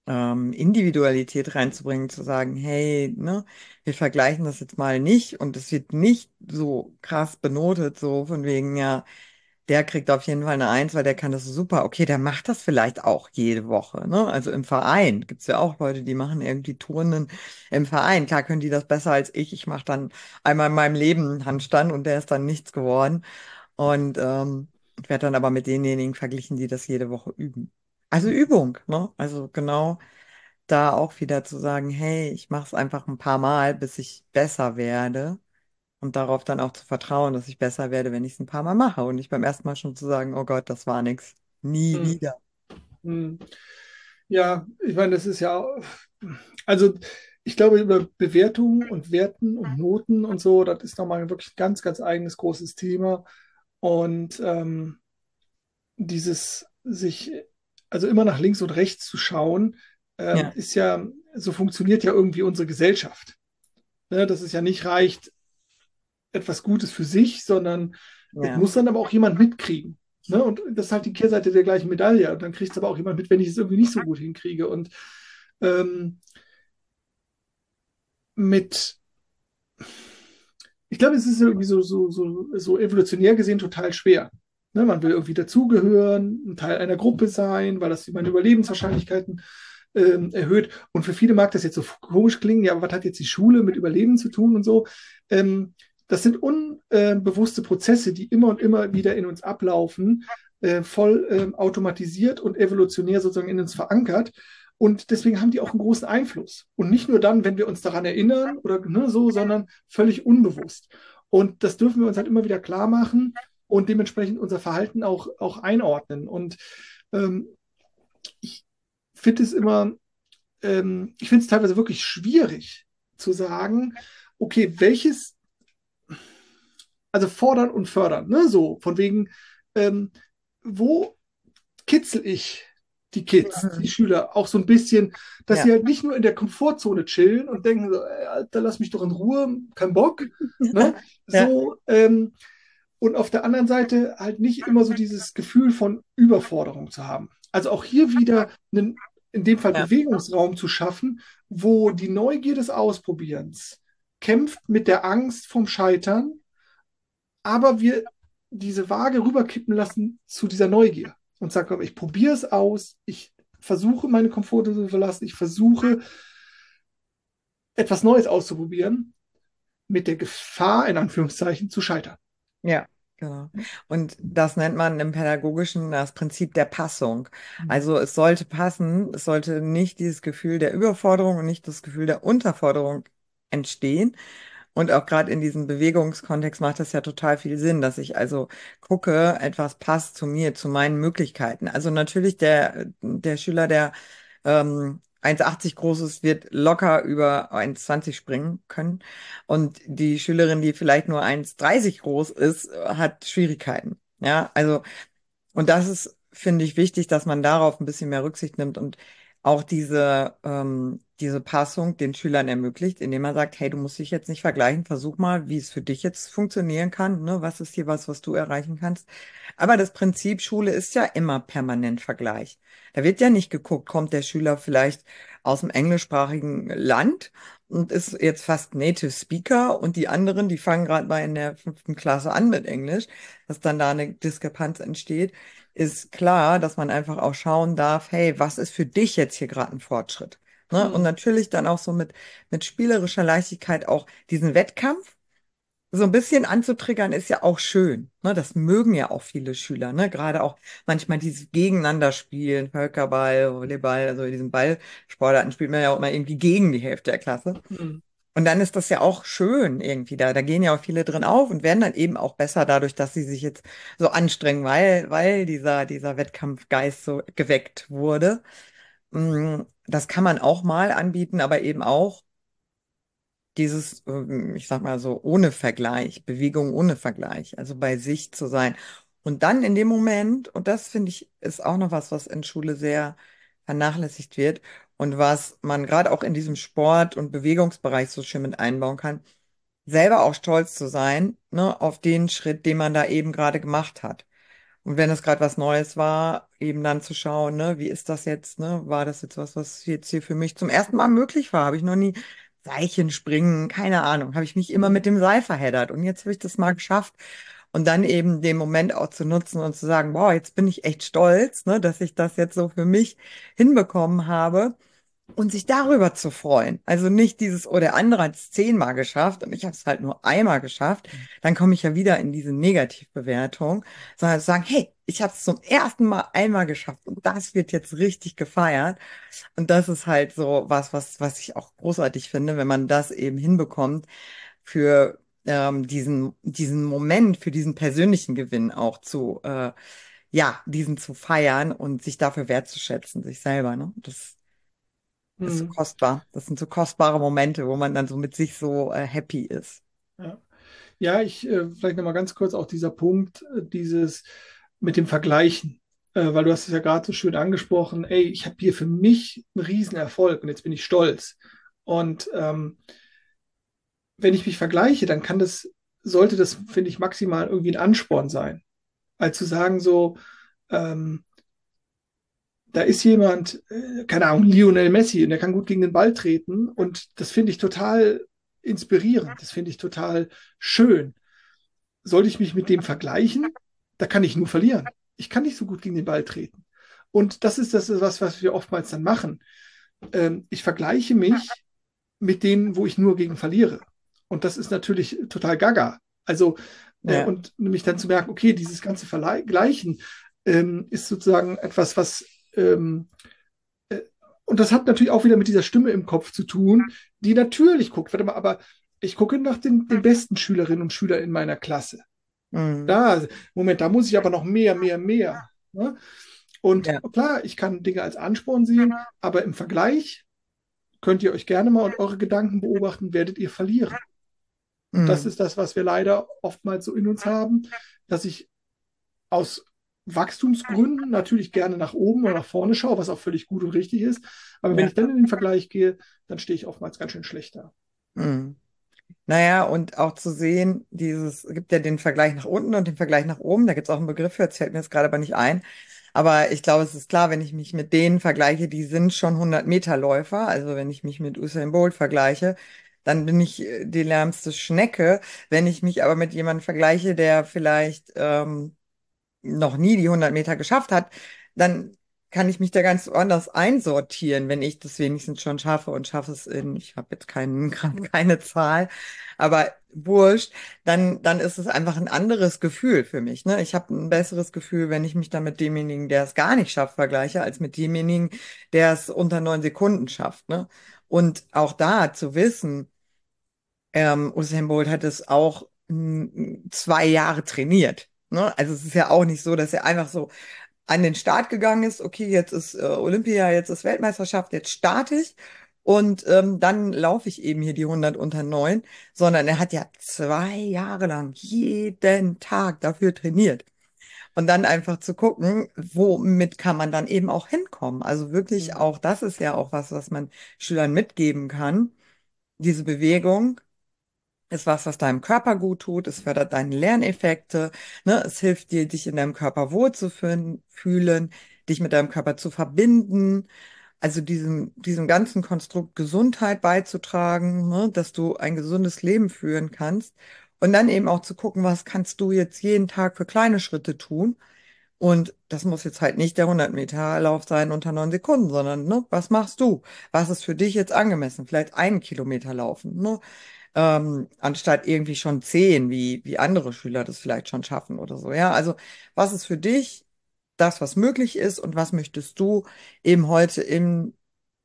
ähm, Individualität reinzubringen, zu sagen, hey, ne, wir vergleichen das jetzt mal nicht und es wird nicht so krass benotet, so von wegen, ja, der kriegt auf jeden Fall eine Eins, weil der kann das super. Okay, der macht das vielleicht auch jede Woche. Ne? Also im Verein gibt's ja auch Leute, die machen irgendwie Turnen im Verein. Klar können die das besser als ich. Ich mache dann einmal in meinem Leben einen Handstand und der ist dann nichts geworden. Und ähm, ich werde dann aber mit denjenigen verglichen, die das jede Woche üben. Also Übung, ne? Also genau da auch wieder zu sagen, hey, ich mache es einfach ein paar Mal, bis ich besser werde. Und darauf dann auch zu vertrauen, dass ich besser werde, wenn ich es ein paar Mal mache. Und nicht beim ersten Mal schon zu sagen, oh Gott, das war nix. Nie Hm, wieder. hm. Ja, ich meine, das ist ja, auch- also ich glaube, über Bewertungen und Werten und Noten und so, das ist nochmal wirklich ein ganz, ganz eigenes großes Thema. Und ähm, dieses sich, also immer nach links und rechts zu schauen, ähm, Ja, ist ja, so funktioniert ja irgendwie unsere Gesellschaft. Ne, dass es ja nicht reicht, etwas Gutes für sich, sondern es ja, muss dann aber auch jemand mitkriegen. Ne? Und das ist halt die Kehrseite der gleichen Medaille. Und dann kriegt es aber auch jemand mit, wenn ich es irgendwie nicht so gut hinkriege. Und ähm, mit, ich glaube, es ist irgendwie so, so, so, so evolutionär gesehen total schwer. Ne? Man will irgendwie dazugehören, ein Teil einer Gruppe sein, weil das meine Überlebenswahrscheinlichkeiten ähm, erhöht. Und für viele mag das jetzt so komisch klingen, ja, aber was hat jetzt die Schule mit Überleben zu tun und so? Ähm, das sind unbewusste Prozesse, die immer und immer wieder in uns ablaufen, äh, voll ähm, automatisiert und evolutionär sozusagen in uns verankert. Und deswegen haben die auch einen großen Einfluss. Und nicht nur dann, wenn wir uns daran erinnern oder ne, so, sondern völlig unbewusst. Und das dürfen wir uns halt immer wieder klar machen und dementsprechend unser Verhalten auch, auch einordnen. Und ähm, ich finde es immer, ähm, ich finde es teilweise wirklich schwierig zu sagen, okay, welches, also fordern und fördern, ne? So, von wegen, ähm, wo kitzel ich die Kids, die Mhm. Schüler, auch so ein bisschen, dass sie ja, halt nicht nur in der Komfortzone chillen und denken so, ey, Alter, lass mich doch in Ruhe, kein Bock, ne? [LAUGHS] ja, So, ähm, und auf der anderen Seite halt nicht immer so dieses Gefühl von Überforderung zu haben. Also auch hier wieder einen, in dem Fall ja, Bewegungsraum zu schaffen, wo die Neugier des Ausprobierens kämpft mit der Angst vom Scheitern, aber wir diese Waage rüberkippen lassen zu dieser Neugier und sagen, komm, ich probiere es aus, ich versuche meine Komfortzone zu verlassen, ich versuche etwas Neues auszuprobieren, mit der Gefahr, in Anführungszeichen, zu scheitern. ja, genau. Und das nennt man im Pädagogischen das Prinzip der Passung. Also es sollte passen, es sollte nicht dieses Gefühl der Überforderung und nicht das Gefühl der Unterforderung entstehen. Und auch gerade in diesem Bewegungskontext macht das ja total viel Sinn, dass ich also gucke, etwas passt zu mir, zu meinen Möglichkeiten. Also natürlich der, der Schüler, der ähm, 1,80 groß ist, wird locker über 1,20 springen können. Und die Schülerin, die vielleicht nur 1,30 groß ist, hat Schwierigkeiten. Ja, also und das ist, finde ich, wichtig, dass man darauf ein bisschen mehr Rücksicht nimmt und auch diese, ähm, diese Passung den Schülern ermöglicht, indem man sagt, hey, du musst dich jetzt nicht vergleichen, versuch mal, wie es für dich jetzt funktionieren kann, ne? Was ist hier was, was du erreichen kannst? Aber das Prinzip Schule ist ja immer permanent Vergleich. Da wird ja nicht geguckt, kommt der Schüler vielleicht aus dem englischsprachigen Land und ist jetzt fast Native Speaker und die anderen, die fangen gerade mal in der fünften Klasse an mit Englisch, dass dann da eine Diskrepanz entsteht ist klar, dass man einfach auch schauen darf, hey, was ist für dich jetzt hier gerade ein Fortschritt? Ne? Und Hm, natürlich dann auch so mit, mit spielerischer Leichtigkeit auch diesen Wettkampf so ein bisschen anzutriggern, ist ja auch schön. Ne? Das mögen ja auch viele Schüler, ne? Gerade auch manchmal dieses Gegeneinander spielen, Völkerball, Volleyball, also in diesen Ballsportarten spielt man ja auch immer irgendwie gegen die Hälfte der Klasse. hm, Und dann ist das ja auch schön irgendwie da. Da gehen ja auch viele drin auf und werden dann eben auch besser dadurch, dass sie sich jetzt so anstrengen, weil, weil dieser, dieser Wettkampfgeist so geweckt wurde. Mm, Das kann man auch mal anbieten, aber eben auch dieses, ähm, ich sag mal so, ohne Vergleich, Bewegung ohne Vergleich, also bei sich zu sein. Und dann in dem Moment, und das finde ich, ist auch noch was, was in Schule sehr vernachlässigt wird und was man gerade auch in diesem Sport- und Bewegungsbereich so schön mit einbauen kann, selber auch stolz zu sein, ne, auf den Schritt, den man da eben gerade gemacht hat. Und wenn es gerade was Neues war, eben dann zu schauen, ne, wie ist das jetzt, ne? War das jetzt was, was jetzt hier für mich zum ersten Mal möglich war? Habe ich noch nie Seilchen springen, keine Ahnung, habe ich mich immer mit dem Seil verheddert und jetzt habe ich das mal geschafft. Und dann eben den Moment auch zu nutzen und zu sagen, wow, jetzt bin ich echt stolz, ne, dass ich das jetzt so für mich hinbekommen habe. Und sich darüber zu freuen. Also nicht dieses, oh, der andere hat es zehnmal geschafft und ich habe es halt nur einmal geschafft. Dann komme ich ja wieder in diese Negativbewertung, sondern zu sagen, hey, ich habe es zum ersten Mal einmal geschafft und das wird jetzt richtig gefeiert. Und das ist halt so was, was, was ich auch großartig finde, wenn man das eben hinbekommt für ähm, diesen, diesen Moment, für diesen persönlichen Gewinn auch zu, äh, ja, diesen zu feiern und sich dafür wertzuschätzen, sich selber, ne? Das ist so Hm. kostbar. Das sind so kostbare Momente, wo man dann so mit sich so äh, happy ist. Ja, ja ich äh, vielleicht nochmal ganz kurz auch dieser Punkt, äh, dieses mit dem Vergleichen, äh, weil du hast es ja gerade so schön angesprochen, ey, ich habe hier für mich einen Riesenerfolg und jetzt bin ich stolz. Und ähm, wenn ich mich vergleiche, dann kann das, sollte das, finde ich, maximal irgendwie ein Ansporn sein. Als zu sagen, so, ähm, da ist jemand, äh, keine Ahnung, Lionel Messi, und der kann gut gegen den Ball treten. Und das finde ich total inspirierend. Das finde ich total schön. Sollte ich mich mit dem vergleichen, da kann ich nur verlieren. Ich kann nicht so gut gegen den Ball treten. Und das ist das, was, was wir oftmals dann machen. Ähm, ich vergleiche mich mit denen, wo ich nur gegen verliere. Und das ist natürlich total gaga. Also, äh, Ja, und nämlich dann zu merken, okay, dieses ganze Vergleichen ähm, ist sozusagen etwas, was ähm, äh, und das hat natürlich auch wieder mit dieser Stimme im Kopf zu tun, die natürlich guckt, warte mal, aber ich gucke nach den, den besten Schülerinnen und Schülern in meiner Klasse. mm, Da, Moment, da muss ich aber noch mehr, mehr, mehr. Ne? Und ja, klar, ich kann Dinge als Ansporn sehen, aber im Vergleich könnt ihr euch gerne mal und eure Gedanken beobachten, werdet ihr verlieren. Und das ist das, was wir leider oftmals so in uns haben, dass ich aus Wachstumsgründen natürlich gerne nach oben oder nach vorne schaue, was auch völlig gut und richtig ist. Aber wenn ja. ich dann in den Vergleich gehe, dann stehe ich oftmals ganz schön schlecht da. Mm. Naja, und auch zu sehen, dieses, es gibt ja den Vergleich nach unten und den Vergleich nach oben. Da gibt es auch einen Begriff für, jetzt fällt mir jetzt gerade aber nicht ein. Aber ich glaube, es ist klar, wenn ich mich mit denen vergleiche, die sind schon 100 Meter Läufer. Also wenn ich mich mit Usain Bolt vergleiche, dann bin ich äh, die lärmste Schnecke. Wenn ich mich aber mit jemandem vergleiche, der vielleicht ähm, noch nie die 100 Meter geschafft hat, dann kann ich mich da ganz anders einsortieren, wenn ich das wenigstens schon schaffe und schaffe es in, ich habe jetzt keinen, [LAUGHS] keine Zahl, aber wurscht, dann, dann ist es einfach ein anderes Gefühl für mich. Ne? Ich habe ein besseres Gefühl, wenn ich mich dann mit demjenigen, der es gar nicht schafft, vergleiche, als mit demjenigen, der es unter neun Sekunden schafft. Ne? Und auch da zu wissen, ähm, Usain Bolt hat es auch mm, zwei Jahre trainiert. Ne? Also es ist ja auch nicht so, dass er einfach so an den Start gegangen ist, okay, jetzt ist äh, Olympia, jetzt ist Weltmeisterschaft, jetzt starte ich und ähm, dann laufe ich eben hier die 100 unter 9, sondern er hat ja zwei Jahre lang jeden Tag dafür trainiert. Und dann einfach zu gucken, womit kann man dann eben auch hinkommen. Also wirklich Mhm. auch, das ist ja auch was, was man Schülern mitgeben kann. Diese Bewegung ist was, was deinem Körper gut tut. Es fördert deine Lerneffekte. Ne? Es hilft dir, dich in deinem Körper wohlzufühlen, fühlen, dich mit deinem Körper zu verbinden. Also diesem, diesem ganzen Konstrukt Gesundheit beizutragen, ne? Dass du ein gesundes Leben führen kannst. Und dann eben auch zu gucken, was kannst du jetzt jeden Tag für kleine Schritte tun. Und das muss jetzt halt nicht der 100 Meter Lauf sein unter neun Sekunden, sondern, ne, was machst du? Was ist für dich jetzt angemessen? Vielleicht einen Kilometer laufen, ne? Ähm, anstatt irgendwie schon zehn, wie, wie andere Schüler das vielleicht schon schaffen oder so. Ja, also was ist für dich das, was möglich ist und was möchtest du eben heute im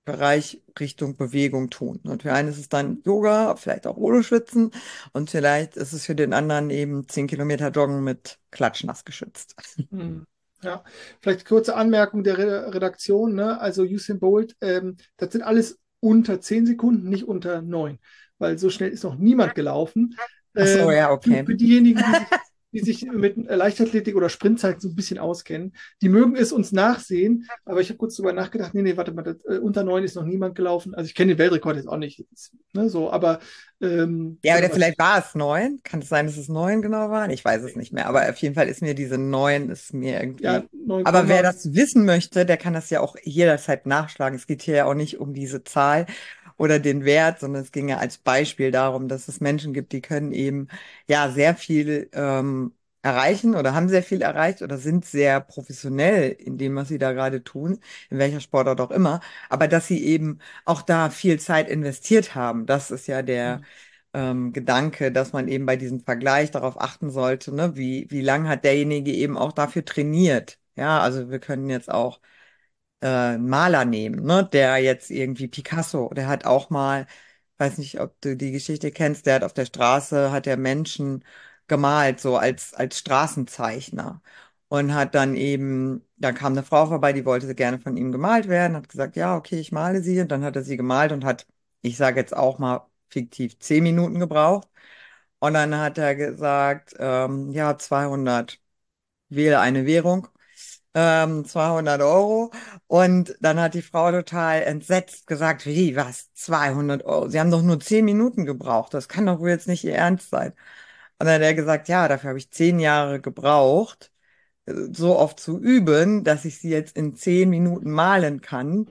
Bereich Richtung Bewegung tun? Und für einen ist es dann Yoga, vielleicht auch ohne Schwitzen und vielleicht ist es für den anderen eben zehn Kilometer Joggen mit Klatschnass geschützt. Mhm. Ja, vielleicht kurze Anmerkung der Re Redaktion, ne? Also Usain Bolt, ähm, das sind alles unter 10 Sekunden, nicht unter 9, weil so schnell ist noch niemand gelaufen. Ach so, Ähm, ja, für, okay. für diejenigen, die sich, die sich mit Leichtathletik oder Sprintzeiten so ein bisschen auskennen, die mögen es uns nachsehen, aber ich habe kurz drüber nachgedacht, nee, nee, warte mal, das, äh, unter 9 ist noch niemand gelaufen. Also ich kenne den Weltrekord jetzt auch nicht, ne, so, aber ähm, Ja, oder vielleicht war es neun. Kann es sein, dass es neun genau waren? Ich weiß es nicht mehr. Aber auf jeden Fall ist mir diese neun, ist mir ja, irgendwie. Aber wer 9, das wissen möchte, der kann das ja auch jederzeit nachschlagen. Es geht hier ja auch nicht um diese Zahl oder den Wert, sondern es ging ja als Beispiel darum, dass es Menschen gibt, die können eben ja sehr viel ähm, erreichen oder haben sehr viel erreicht oder sind sehr professionell in dem, was sie da gerade tun, in welcher Sportart auch immer, aber dass sie eben auch da viel Zeit investiert haben. Das ist ja der ähm, Gedanke, dass man eben bei diesem Vergleich darauf achten sollte, ne, wie, wie lang hat derjenige eben auch dafür trainiert. Ja, also wir können jetzt auch äh, Maler nehmen, ne, der jetzt irgendwie Picasso, der hat auch mal, weiß nicht, ob du die Geschichte kennst, der hat auf der Straße, hat der Menschen gemalt, so als, als Straßenzeichner. Und hat dann eben, da kam eine Frau vorbei, die wollte gerne von ihm gemalt werden, hat gesagt, ja, okay, ich male sie. Und dann hat er sie gemalt und hat, ich sage jetzt auch mal fiktiv, zehn Minuten gebraucht. Und dann hat er gesagt, ähm, ja, 200, wähle eine Währung ähm, 200 Euro. Und dann hat die Frau total entsetzt gesagt, wie, was, 200 Euro? Sie haben doch nur 10 Minuten gebraucht. Das kann doch wohl jetzt nicht Ihr Ernst sein. Und dann hat er gesagt, ja, dafür habe ich 10 Jahre gebraucht, so oft zu üben, dass ich sie jetzt in 10 Minuten malen kann.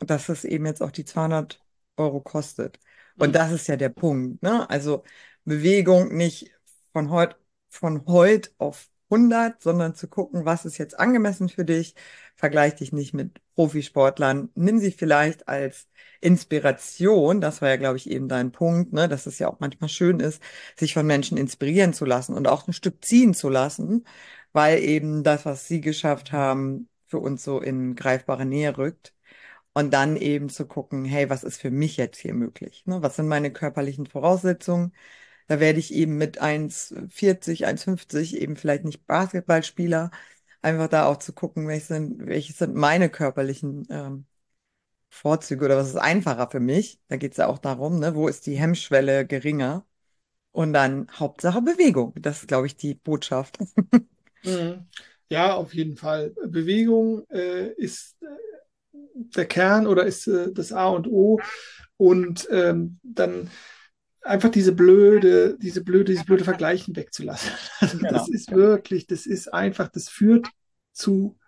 Und dass es eben jetzt auch die 200 Euro kostet. Und das ist ja der Punkt, ne? Also Bewegung nicht von heute, von heute auf 100, sondern zu gucken, was ist jetzt angemessen für dich. Vergleich dich nicht mit Profisportlern. Nimm sie vielleicht als Inspiration. Das war ja, glaube ich, eben dein Punkt, ne? dass es ja auch manchmal schön ist, sich von Menschen inspirieren zu lassen und auch ein Stück ziehen zu lassen, weil eben das, was sie geschafft haben, für uns so in greifbare Nähe rückt. Und dann eben zu gucken, hey, was ist für mich jetzt hier möglich? Ne? Was sind meine körperlichen Voraussetzungen? Da werde ich eben mit 1,40, 1,50 eben vielleicht nicht Basketballspieler. Einfach da auch zu gucken, welche sind, welche sind meine körperlichen ähm, Vorzüge oder was ist einfacher für mich. Da geht es ja auch darum, ne, wo ist die Hemmschwelle geringer. Und dann Hauptsache Bewegung. Das ist, glaube ich, die Botschaft. [LAUGHS] Mhm. Ja, auf jeden Fall. Bewegung äh, ist äh, der Kern oder ist äh, das A und O. Und ähm, dann einfach diese blöde, diese blöde, diese blöde Vergleichen wegzulassen. [LAUGHS] Also genau. Das ist wirklich, das ist einfach, das führt zu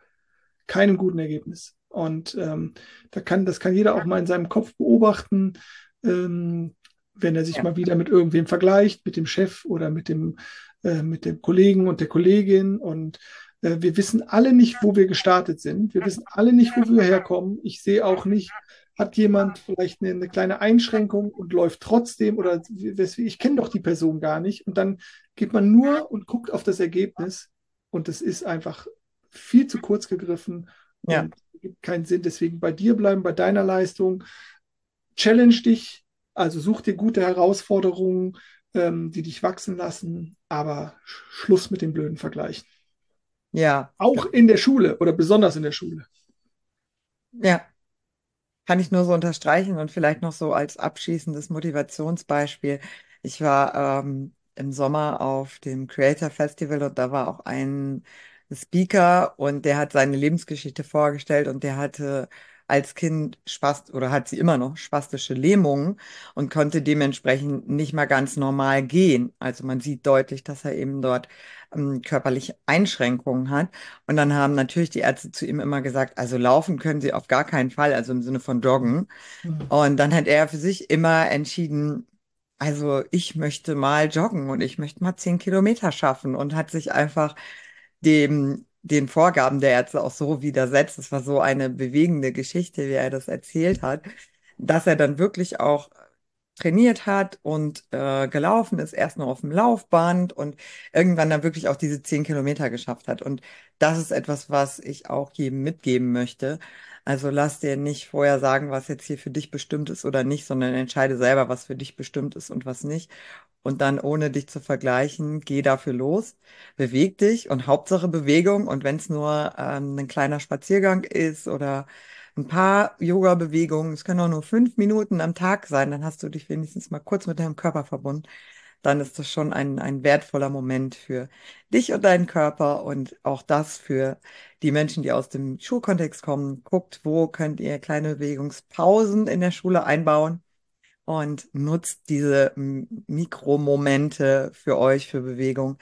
keinem guten Ergebnis. Und ähm, da kann, das kann jeder auch mal in seinem Kopf beobachten, ähm, wenn er sich ja. mal wieder mit irgendwem vergleicht, mit dem Chef oder mit dem, äh, mit dem Kollegen und der Kollegin. Und äh, wir wissen alle nicht, wo wir gestartet sind. Wir wissen alle nicht, wo wir herkommen. Ich sehe auch nicht, hat jemand vielleicht eine, eine, kleine Einschränkung und läuft trotzdem oder ich kenne doch die Person gar nicht und dann geht man nur und guckt auf das Ergebnis und es ist einfach viel zu kurz gegriffen ja. und gibt keinen Sinn. Deswegen bei dir bleiben, bei deiner Leistung, challenge dich, also such dir gute Herausforderungen, ähm, die dich wachsen lassen, aber Schluss mit den blöden Vergleichen. Ja. Auch in der Schule oder besonders in der Schule. Ja, kann ich nur so unterstreichen und vielleicht noch so als abschließendes Motivationsbeispiel. Ich war ähm, im Sommer auf dem Creator Festival und da war auch ein Speaker und der hat seine Lebensgeschichte vorgestellt und der hatte als Kind Spast oder hat sie immer noch spastische Lähmungen und konnte dementsprechend nicht mal ganz normal gehen. Also man sieht deutlich, dass er eben dort ähm, körperliche Einschränkungen hat. Und dann haben natürlich die Ärzte zu ihm immer gesagt, also laufen können sie auf gar keinen Fall, also im Sinne von joggen. Mhm. Und dann hat er für sich immer entschieden, also ich möchte mal joggen und ich möchte mal zehn Kilometer schaffen und hat sich einfach dem den Vorgaben der Ärzte auch so widersetzt. Es war so eine bewegende Geschichte, wie er das erzählt hat, dass er dann wirklich auch trainiert hat und äh, gelaufen ist, erst noch auf dem Laufband und irgendwann dann wirklich auch diese zehn Kilometer geschafft hat. Und das ist etwas, was ich auch jedem mitgeben möchte. Also lass dir nicht vorher sagen, was jetzt hier für dich bestimmt ist oder nicht, sondern entscheide selber, was für dich bestimmt ist und was nicht und dann ohne dich zu vergleichen, geh dafür los, beweg dich und Hauptsache Bewegung und wenn es nur ähm, ein kleiner Spaziergang ist oder ein paar Yoga-Bewegungen, es können auch nur fünf Minuten am Tag sein, dann hast du dich wenigstens mal kurz mit deinem Körper verbunden. Dann ist das schon ein, ein wertvoller Moment für dich und deinen Körper und auch das für die Menschen, die aus dem Schulkontext kommen. Guckt, wo könnt ihr kleine Bewegungspausen in der Schule einbauen und nutzt diese Mikromomente für euch, für Bewegung,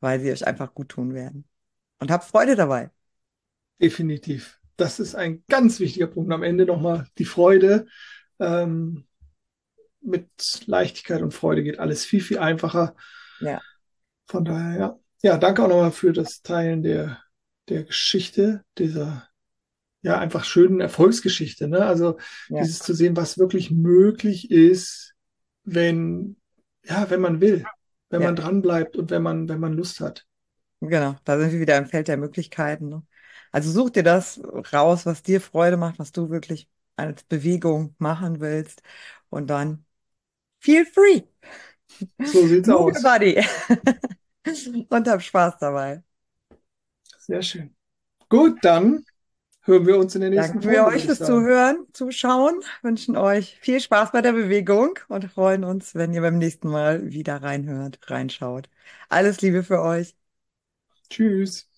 weil sie euch einfach gut tun werden. Und habt Freude dabei. Definitiv. Das ist ein ganz wichtiger Punkt. Am Ende nochmal die Freude. Ähm, mit Leichtigkeit und Freude geht alles viel, viel einfacher. Ja. Von daher, ja. ja, danke auch nochmal für das Teilen der, der Geschichte, dieser ja einfach schönen Erfolgsgeschichte. Ne? Also Ja, dieses zu sehen, was wirklich möglich ist, wenn, ja, wenn man will, wenn ja, man dranbleibt und wenn man, wenn man Lust hat. genau. Da sind wir wieder im Feld der Möglichkeiten. Ne? Also such dir das raus, was dir Freude macht, was du wirklich als Bewegung machen willst. Und dann feel free. So sieht's Move aus. body. [LAUGHS] Und hab Spaß dabei. Sehr schön. Gut, dann hören wir uns in der nächsten Danken wir Folge, euch würde ich fürs. Zuhören, Zuschauen, wünschen euch viel Spaß bei der Bewegung und freuen uns, wenn ihr beim nächsten Mal wieder reinhört, reinschaut. Alles Liebe für euch. Tschüss.